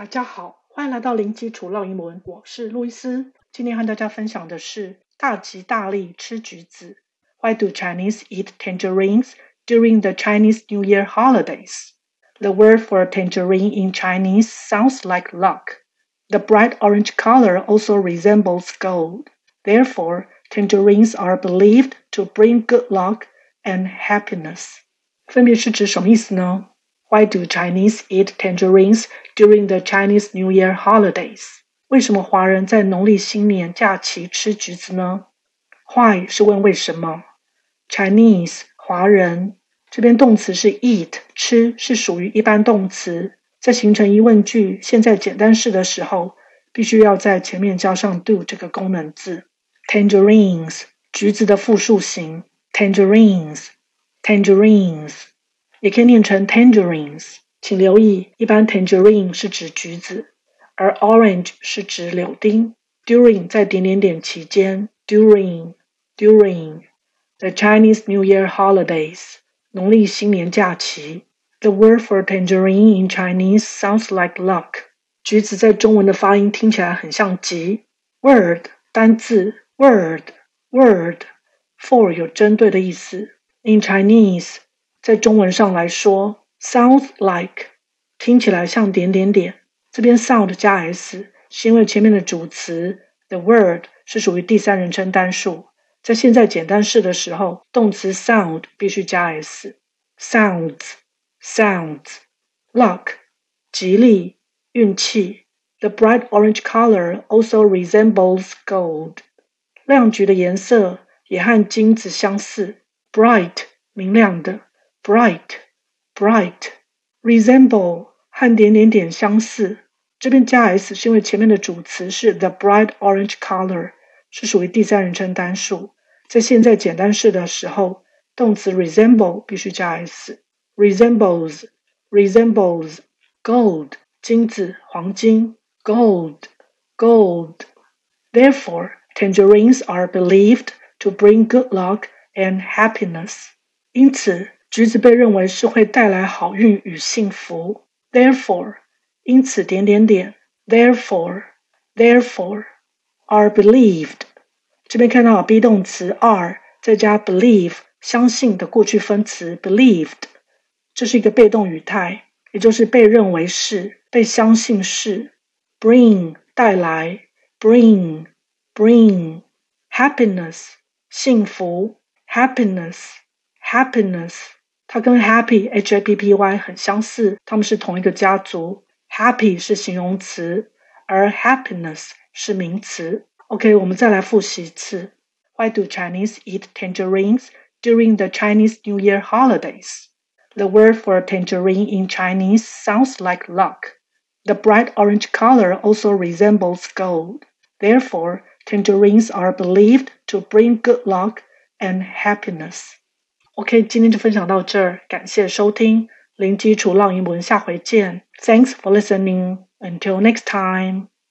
大家好，欢迎来到零基础绕英文，我是路易斯。今天和大家分享的是大吉大利吃橘子。Why do Chinese eat tangerines during the Chinese New Year holidays? The word for tangerine in Chinese sounds like luck. The bright orange color also resembles gold. Therefore, tangerines are believed to bring good luck and happiness. 分别是指什么意思呢 ？Why do Chinese eat tangerines during the Chinese New Year holidays? 为什么华人在农历新年假期吃橘子呢？Why 是问为什么？Chinese 华人这边动词是 eat 吃，是属于一般动词，在形成疑问句现在简单式的时候，必须要在前面加上 do 这个功能字。Tangerines 橘子的复数形，tangerines tangerines 也可以念成 tangerines，请留意，一般 tangerine 是指橘子。而 orange 是指柳丁。During 在点点点期间，during during the Chinese New Year holidays 农历新年假期。The word for tangerine in Chinese sounds like luck。橘子在中文的发音听起来很像吉。Word 单字 word word for 有针对的意思。In Chinese 在中文上来说，sounds like 听起来像点点点。这边 sound 加 s 是因为前面的主词 the word 是属于第三人称单数，在现在简单式的时候，动词 sound 必须加 s。sounds sounds luck 吉利运气。The bright orange color also resembles gold。亮橘的颜色也和金子相似。bright 明亮的 bright bright resemble。和点点点相似，这边加 s 是因为前面的主词是 the bright orange color，是属于第三人称单数，在现在简单式的时候，动词 resemble 必须加 s。resembles resembles gold 金子黄金 gold gold。Therefore, tangerines are believed to bring good luck and happiness。因此， 橘子被认为是会带来好运与幸福。Therefore，因此点点点。Therefore，therefore are believed。这边看到 be 动词 are 再加 believe 相信的过去分词 believed，这是一个被动语态，也就是被认为是被相信是。Bring 带来，bring bring happiness 幸福，happiness happiness。它跟 happy h a p p y 很相似，它们是同一个家族。happy 是形容词，而 happiness 是名词。OK，我们再来复习一次。Why do Chinese eat tangerines during the Chinese New Year holidays? The word for tangerine in Chinese sounds like luck. The bright orange color also resembles gold. Therefore, tangerines are believed to bring good luck and happiness. OK，今天就分享到这儿，感谢收听零基础浪英文，下回见。Thanks for listening. Until next time.